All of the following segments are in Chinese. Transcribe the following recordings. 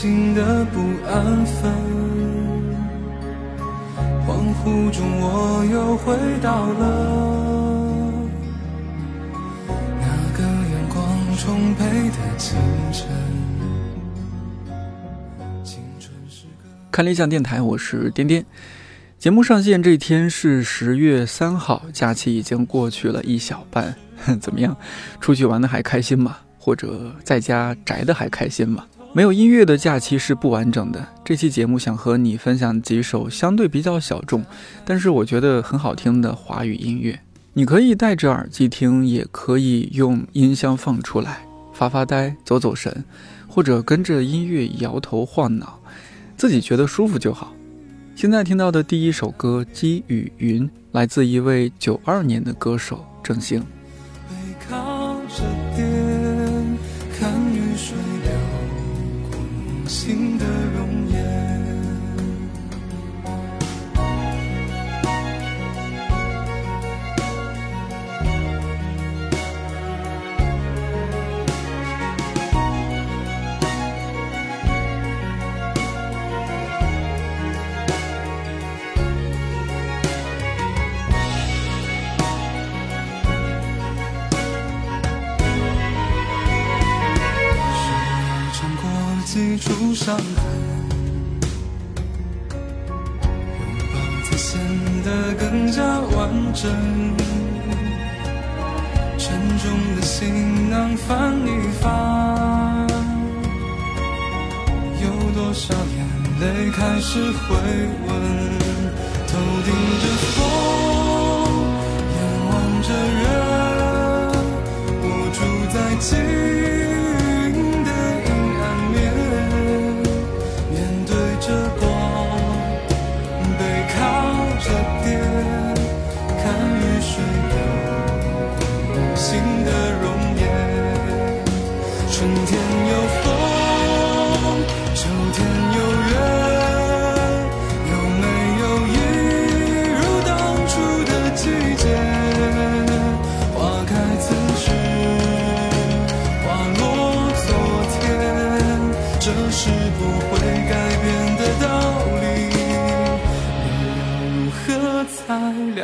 心的不安分。恍惚中，我又回到了那个阳光充沛的清晨。青春是个看理想电台，我是颠颠。节目上线这天是十月三号，假期已经过去了一小半，怎么样？出去玩的还开心吗？或者在家宅的还开心吗？没有音乐的假期是不完整的。这期节目想和你分享几首相对比较小众，但是我觉得很好听的华语音乐。你可以戴着耳机听，也可以用音箱放出来发发呆、走走神，或者跟着音乐摇头晃脑，自己觉得舒服就好。现在听到的第一首歌《积雨云》，来自一位九二年的歌手郑兴。伤痕，拥抱才显得更加完整。沉重的行囊翻一翻，有多少眼泪开始回温？头顶着风，眼望着月，我住在静的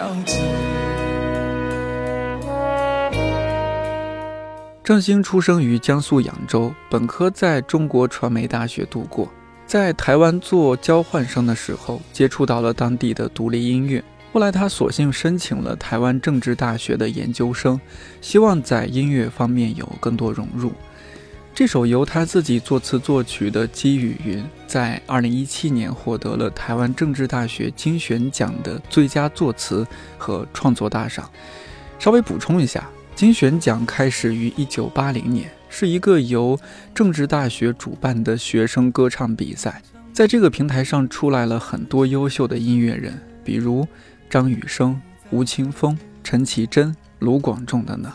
才了解？郑兴出生于江苏扬州，本科在中国传媒大学度过。在台湾做交换生的时候，接触到了当地的独立音乐。后来他索性申请了台湾政治大学的研究生，希望在音乐方面有更多融入。这首由他自己作词作曲的《积雨云》，在2017年获得了台湾政治大学金选奖的最佳作词和创作大赏。稍微补充一下。金选奖开始于一九八零年，是一个由政治大学主办的学生歌唱比赛。在这个平台上出来了很多优秀的音乐人，比如张雨生、吴青峰、陈绮贞、卢广仲等等。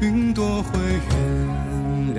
云朵会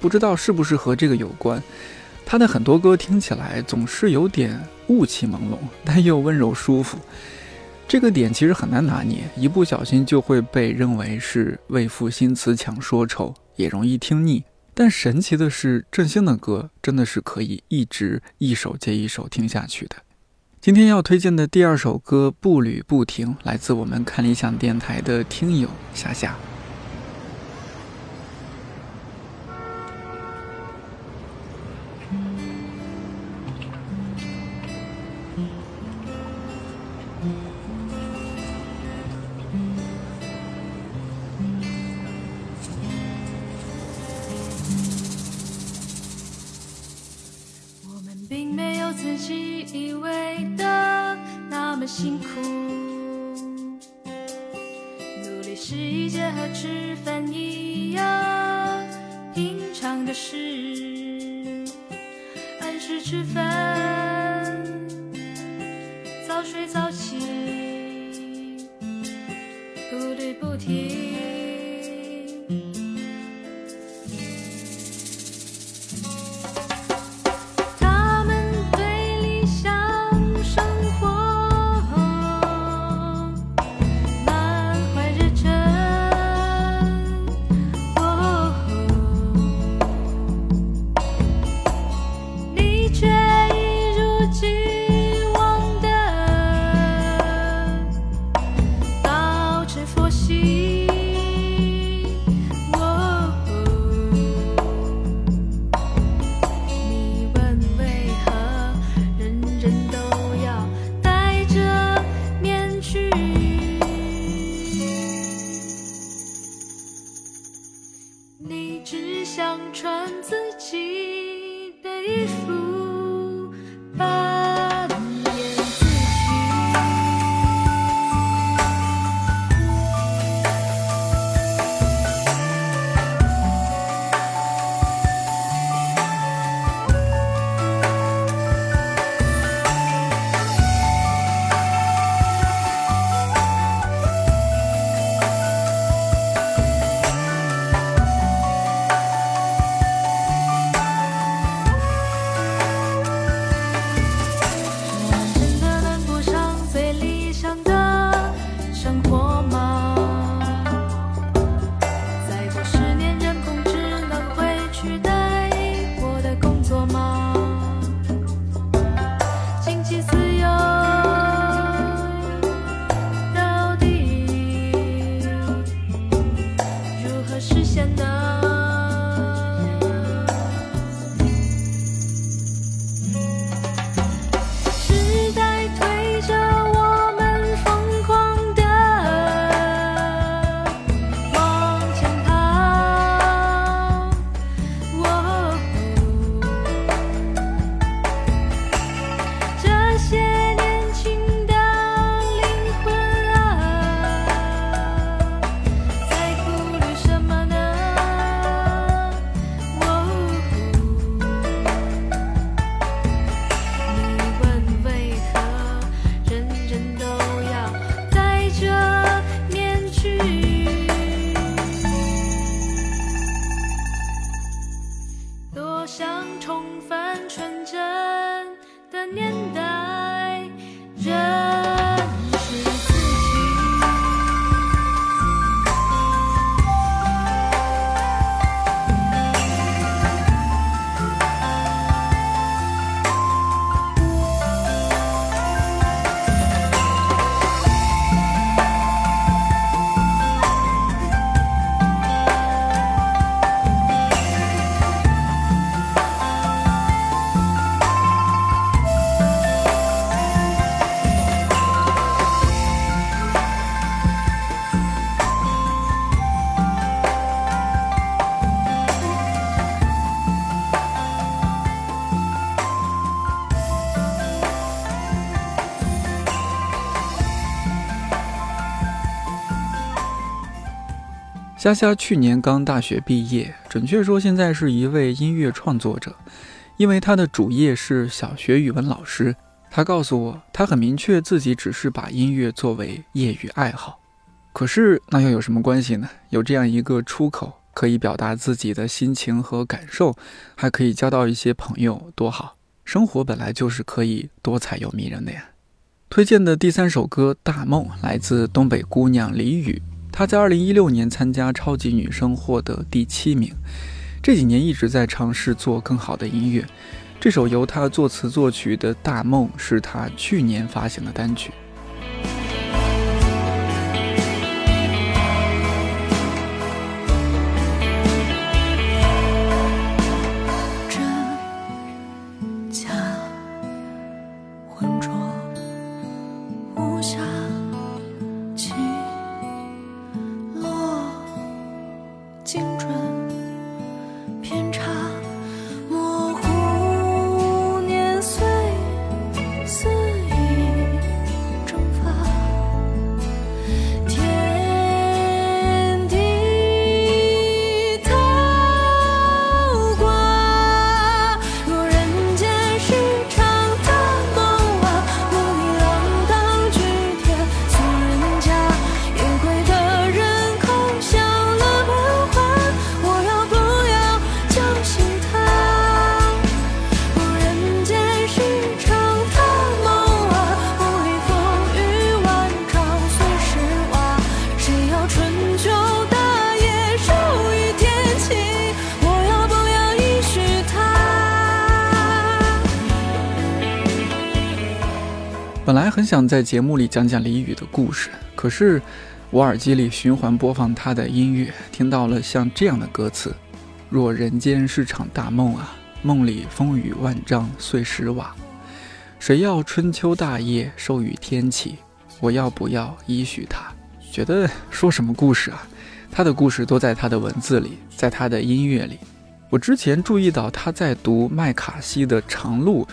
不知道是不是和这个有关。他的很多歌听起来总是有点雾气朦胧，但又温柔舒服。这个点其实很难拿捏，一不小心就会被认为是为赋新词强说愁，也容易听腻。但神奇的是，郑兴的歌真的是可以一直一首接一首听下去的。今天要推荐的第二首歌《步履不停》，来自我们看理想电台的听友夏夏。吃饭一样平常的事按时吃饭虾虾去年刚大学毕业，准确说现在是一位音乐创作者。因为他的主业是小学语文老师，他告诉我，他很明确自己只是把音乐作为业余爱好。可是那又有什么关系呢？有这样一个出口，可以表达自己的心情和感受，还可以交到一些朋友，多好！生活本来就是可以多彩又迷人的呀。推荐的第三首歌《大梦》来自东北姑娘李雨。她在2016年参加超级女声获得第七名，这几年一直在尝试做更好的音乐。这首由她作词作曲的《大梦》是她去年发行的单曲。想在节目里讲讲李宇的故事，可是我耳机里循环播放他的音乐，听到了像这样的歌词：“若人间是场大梦啊，梦里风雨万丈碎石瓦，谁要春秋大业授予天启？我要不要依许他？”觉得说什么故事啊？他的故事都在他的文字里，在他的音乐里。我之前注意到他在读麦卡锡的《长路》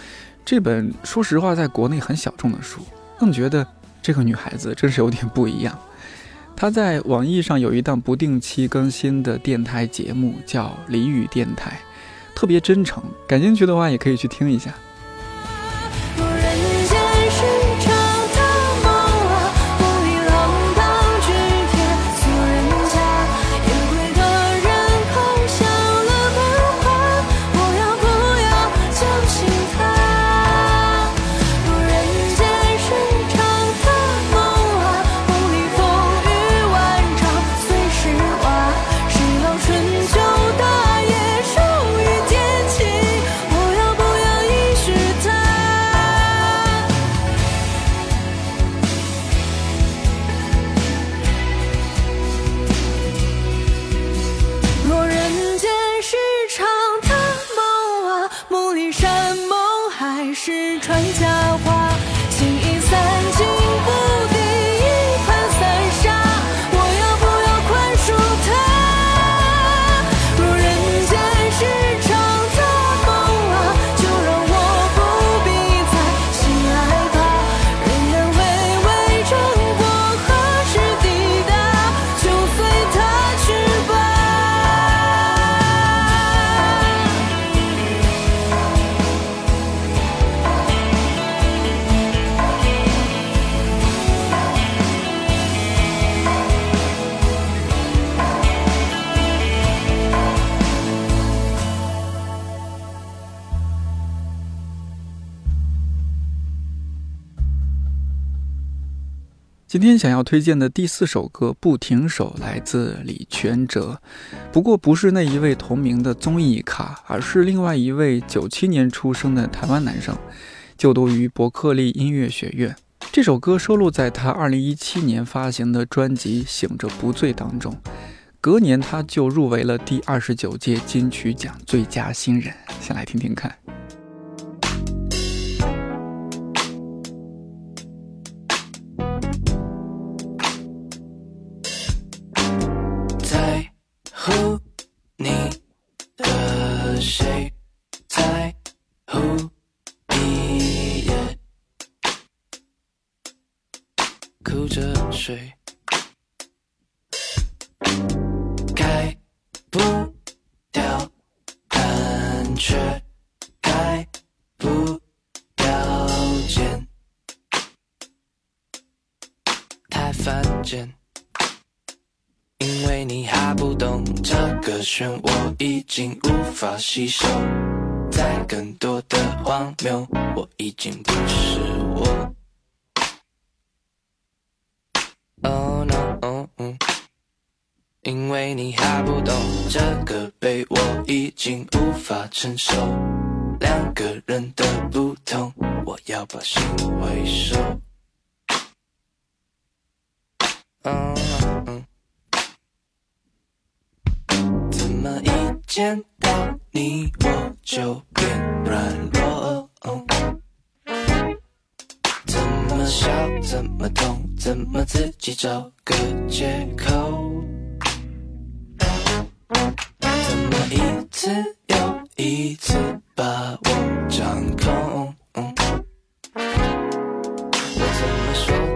这本，说实话，在国内很小众的书，更觉得这个女孩子真是有点不一样。她在网易上有一档不定期更新的电台节目，叫《李宇电台》，特别真诚。感兴趣的话，也可以去听一下。想要推荐的第四首歌《不停手》来自李全哲，不过不是那一位同名的综艺咖，而是另外一位九七年出生的台湾男生，就读于伯克利音乐学院。这首歌收录在他二零一七年发行的专辑《醒着不醉》当中，隔年他就入围了第二十九届金曲奖最佳新人。先来听听看。你还不懂这个漩涡已经无法吸收，在更多的荒谬，我已经不是我。Oh no，因为你还不懂这个悲，我已经无法承受两个人的不同，我要把心回收。嗯嗯。见到你我就变软弱？怎么笑，怎么痛，怎么自己找个借口？怎么一次又一次把我掌控？我怎么说，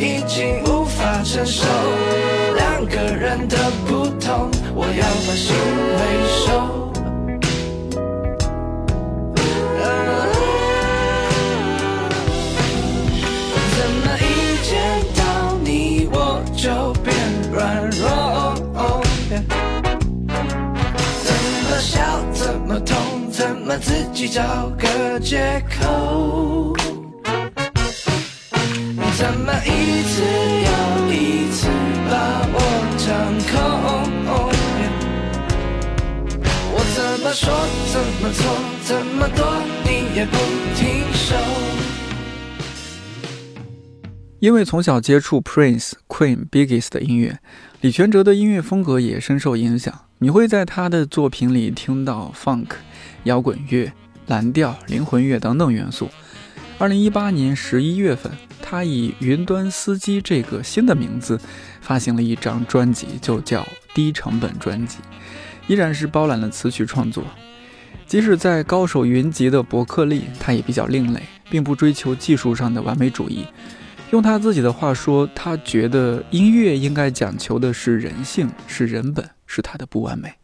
已经无法承受两个人的不同，我要把心回收。怎么一见到你我就变软弱？怎么笑，怎么痛，怎么自己找个借口？怎么一次又一次把我掌控？我怎么说，怎么做，怎么躲，你也不停手。因为从小接触 Prince、Queen、Biggs 的音乐，李全哲的音乐风格也深受影响。你会在他的作品里听到 Funk、摇滚乐、蓝调、灵魂乐等等元素。二零一八年十一月份，他以“云端司机”这个新的名字发行了一张专辑，就叫低成本专辑，依然是包揽了词曲创作。即使在高手云集的伯克利，他也比较另类，并不追求技术上的完美主义。用他自己的话说，他觉得音乐应该讲求的是人性，是人本，是他的不完美。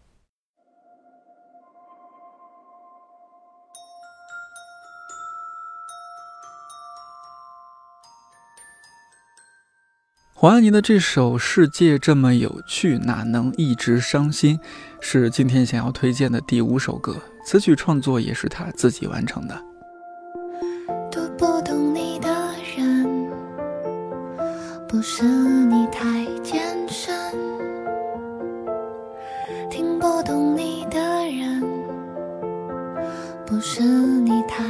黄安妮的这首《世界这么有趣，哪能一直伤心》，是今天想要推荐的第五首歌，词曲创作也是她自己完成的。读不懂你的人，不是你太艰深；听不懂你的人，不是你太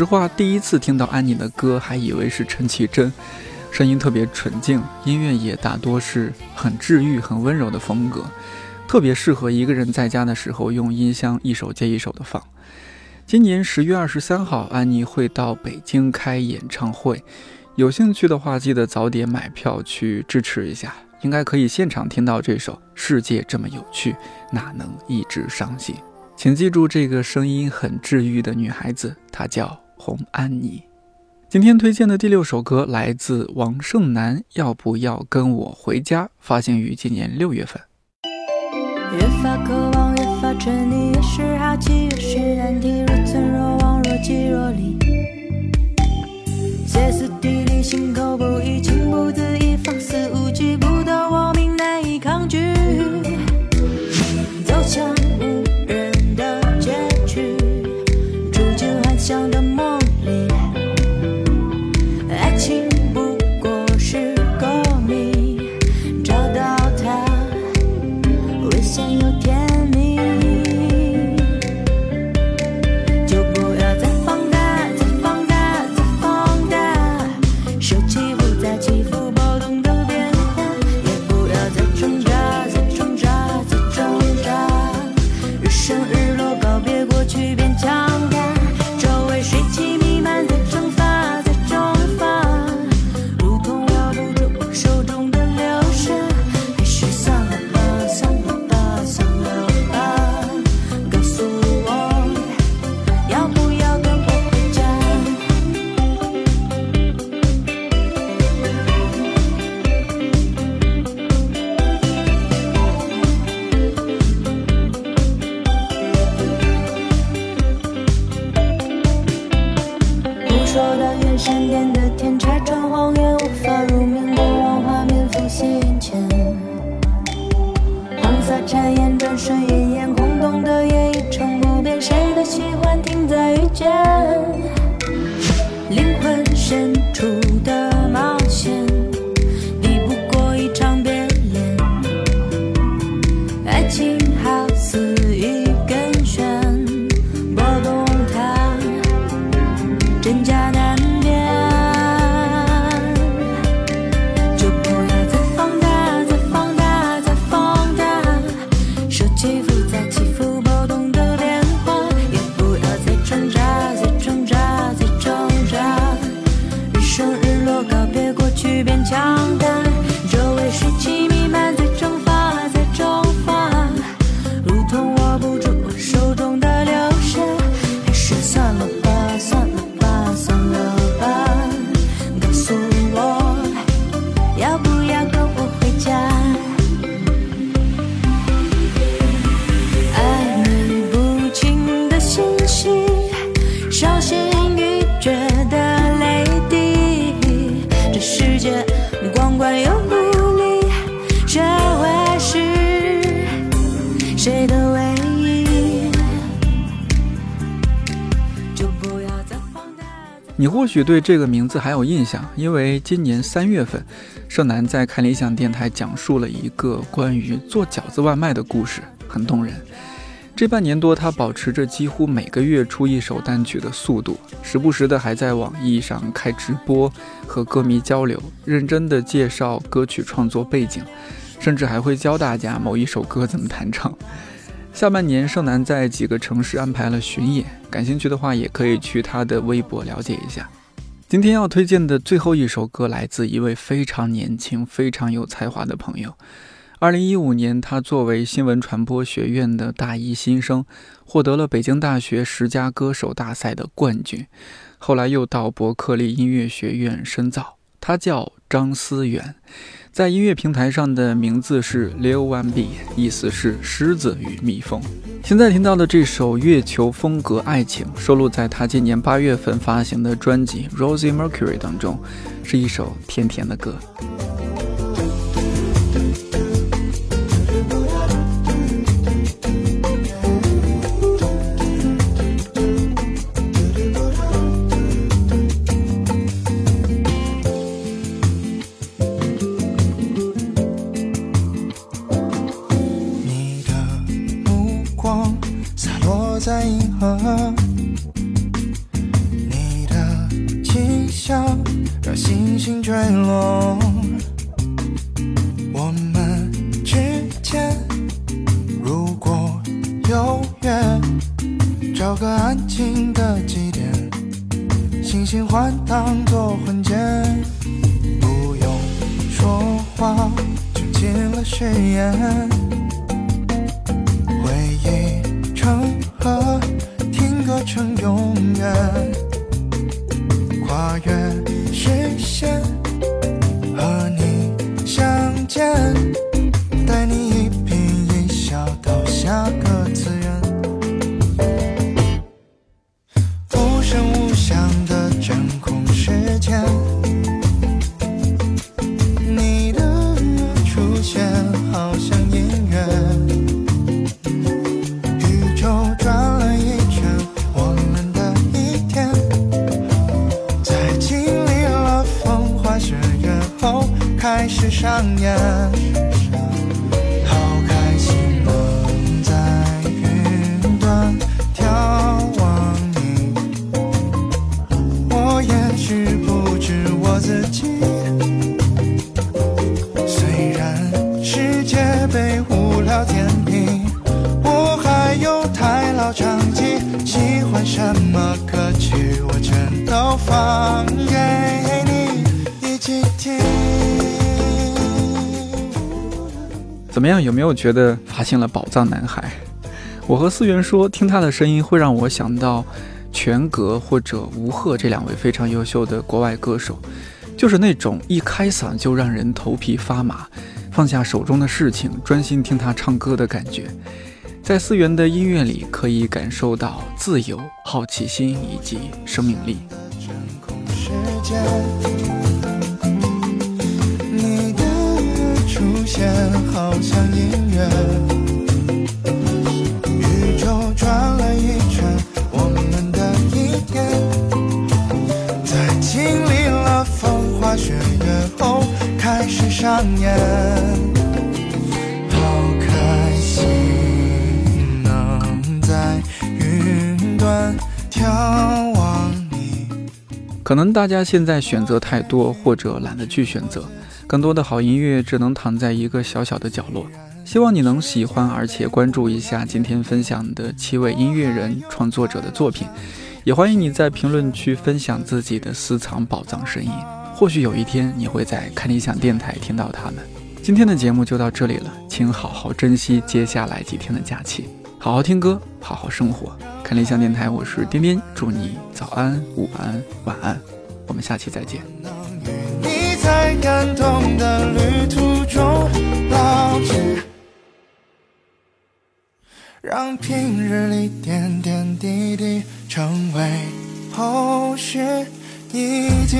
实话，第一次听到安妮的歌，还以为是陈绮贞，声音特别纯净，音乐也大多是很治愈、很温柔的风格，特别适合一个人在家的时候用音箱一首接一首的放。今年十月二十三号，安妮会到北京开演唱会，有兴趣的话，记得早点买票去支持一下，应该可以现场听到这首《世界这么有趣，哪能一直伤心》。请记住这个声音很治愈的女孩子，她叫洪安妮。今天推荐的第六首歌来自王胜男，要不要跟我回家？发行于今年六月份。越发渴望，越发沉溺，越是好奇，越是难题。若曾若往，若即若离，歇斯底里，心口不一，情不自已，放肆无忌，不得我命，难以抗拒。深处的小心翼翼觉得泪滴。这世界光怪又不离，谁会是谁的唯一？你或许对这个名字还有印象，因为今年三月份，盛楠在看理想电台讲述了一个关于做饺子外卖的故事，很动人。这半年多，他保持着几乎每个月出一首单曲的速度，时不时的还在网易上开直播，和歌迷交流，认真的介绍歌曲创作背景，甚至还会教大家某一首歌怎么弹唱。下半年，盛楠在几个城市安排了巡演，感兴趣的话也可以去他的微博了解一下。今天要推荐的最后一首歌来自一位非常年轻、非常有才华的朋友。二零一五年，他作为新闻传播学院的大一新生，获得了北京大学十佳歌手大赛的冠军。后来又到伯克利音乐学院深造。他叫张思远，在音乐平台上的名字是 Lil One B，意思是狮子与蜜蜂。现在听到的这首《月球风格爱情》收录在他今年八月份发行的专辑《Rosie Mercury》当中，是一首甜甜的歌。祭典，星星换当做婚戒，不用说话就进了誓言，开始上演。怎么样？有没有觉得发现了宝藏男孩？我和思源说，听他的声音会让我想到全格或者吴赫这两位非常优秀的国外歌手，就是那种一开嗓就让人头皮发麻，放下手中的事情，专心听他唱歌的感觉。在思源的音乐里，可以感受到自由、好奇心以及生命力。宇宙转了一圈，我们的一天，在经历了风花雪月后开始上演，好开心能在云端眺望你。可能大家现在选择太多，或者懒得去选择，更多的好音乐只能躺在一个小小的角落。希望你能喜欢，而且关注一下今天分享的七位音乐人创作者的作品，也欢迎你在评论区分享自己的私藏宝藏声音。或许有一天你会在看理想电台听到他们。今天的节目就到这里了，请好好珍惜接下来几天的假期，好好听歌，好好生活。看理想电台，我是颠颠，祝你早安、午安、晚安，我们下期再见。你在感动的旅途中老去，让平日里点点滴滴成为后续，已经